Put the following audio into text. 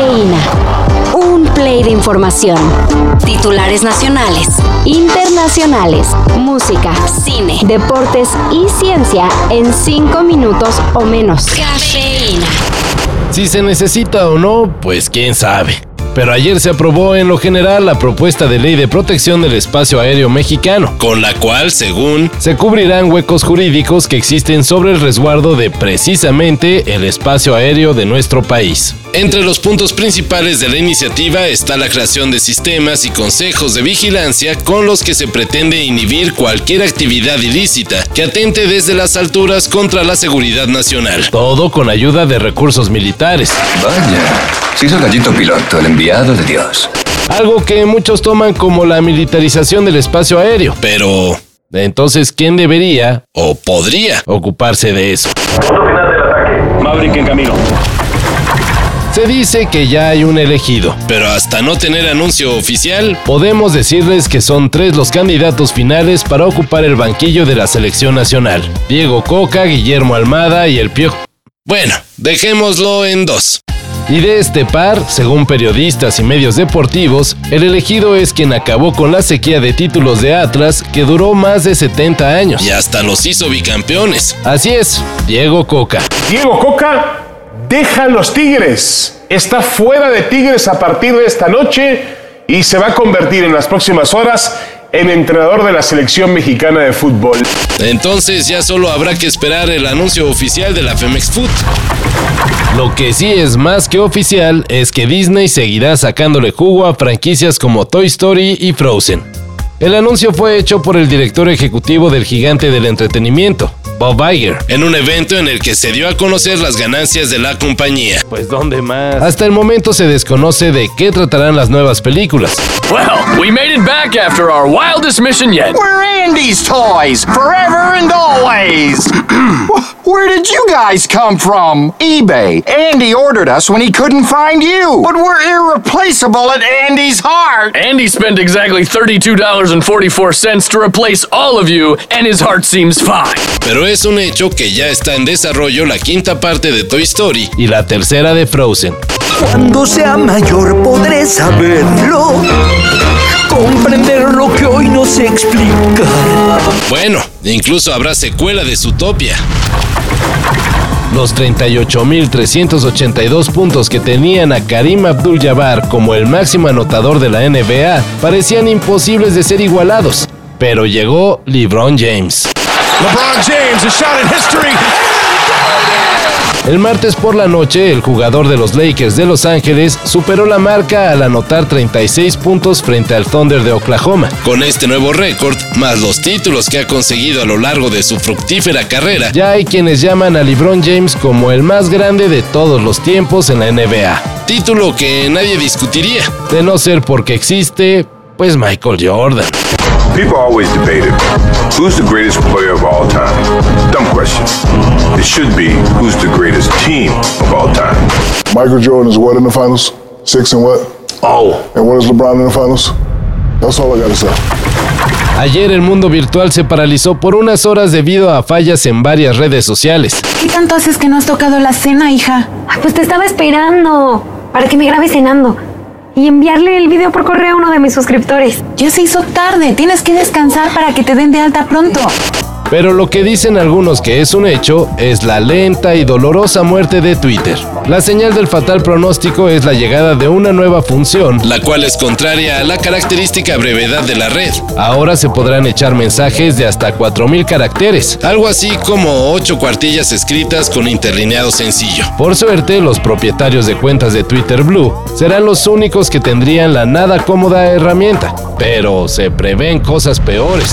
Cafeína. Un play de información. Titulares nacionales, internacionales, música, cine, deportes y ciencia en cinco minutos o menos. Cafeína. Si se necesita o no, pues quién sabe pero ayer se aprobó en lo general la propuesta de ley de protección del espacio aéreo mexicano, con la cual, según, se cubrirán huecos jurídicos que existen sobre el resguardo de precisamente el espacio aéreo de nuestro país. Entre los puntos principales de la iniciativa está la creación de sistemas y consejos de vigilancia con los que se pretende inhibir cualquier actividad ilícita que atente desde las alturas contra la seguridad nacional. Todo con ayuda de recursos militares. Vaya, si el gallito piloto, el enviado de Dios. Algo que muchos toman como la militarización del espacio aéreo. Pero, entonces, ¿quién debería o podría ocuparse de eso? Maverick en camino. Se dice que ya hay un elegido, pero hasta no tener anuncio oficial, podemos decirles que son tres los candidatos finales para ocupar el banquillo de la selección nacional. Diego Coca, Guillermo Almada y el Piojo. Bueno, dejémoslo en dos. Y de este par, según periodistas y medios deportivos, el elegido es quien acabó con la sequía de títulos de Atlas que duró más de 70 años. Y hasta los hizo bicampeones. Así es, Diego Coca. Diego Coca deja los Tigres. Está fuera de Tigres a partir de esta noche y se va a convertir en las próximas horas en entrenador de la selección mexicana de fútbol. Entonces ya solo habrá que esperar el anuncio oficial de la Femex Food. Lo que sí es más que oficial es que Disney seguirá sacándole jugo a franquicias como Toy Story y Frozen. El anuncio fue hecho por el director ejecutivo del gigante del entretenimiento, Bob Iger, en un evento en el que se dio a conocer las ganancias de la compañía. Pues ¿dónde más? Hasta el momento se desconoce de qué tratarán las nuevas películas. Well, we made it back after our wildest mission yet. We're Andy's toys, forever and always. Where did you guys come from? eBay. Andy ordered us when he couldn't find you. But we're irreplaceable at Andy's heart. Andy spent exactly $32.44 to replace all of you, and his heart seems fine. Pero es un hecho que ya está en desarrollo la quinta parte de Toy Story y la tercera de Frozen. Cuando sea mayor podré saberlo, comprender lo que hoy no se explica. Bueno, incluso habrá secuela de Zootopia. Los 38.382 puntos que tenían a Karim Abdul-Jabbar como el máximo anotador de la NBA parecían imposibles de ser igualados, pero llegó LeBron James. LeBron James, a shot in history. El martes por la noche, el jugador de los Lakers de Los Ángeles superó la marca al anotar 36 puntos frente al Thunder de Oklahoma. Con este nuevo récord, más los títulos que ha conseguido a lo largo de su fructífera carrera, ya hay quienes llaman a LeBron James como el más grande de todos los tiempos en la NBA. Título que nadie discutiría, de no ser porque existe, pues Michael Jordan. People always debated who's the greatest player of all time. Dumb question. It should be who's the greatest team of all time. Michael Jordan is what in the finals? Six and what? Oh. And what is LeBron in the finals? That's all I gotta say. Ayer el mundo virtual se paralizó por unas horas debido a fallas en varias redes sociales. ¿Qué tanto haces que no has tocado la cena, hija? Ay, pues te estaba esperando para que me grabes cenando y enviarle el video por correo a uno de mis suscriptores. Ya se hizo tarde, tienes que descansar para que te den de alta pronto. Pero lo que dicen algunos que es un hecho es la lenta y dolorosa muerte de Twitter. La señal del fatal pronóstico es la llegada de una nueva función, la cual es contraria a la característica brevedad de la red. Ahora se podrán echar mensajes de hasta 4000 caracteres, algo así como 8 cuartillas escritas con interlineado sencillo. Por suerte, los propietarios de cuentas de Twitter Blue serán los únicos que tendrían la nada cómoda herramienta, pero se prevén cosas peores.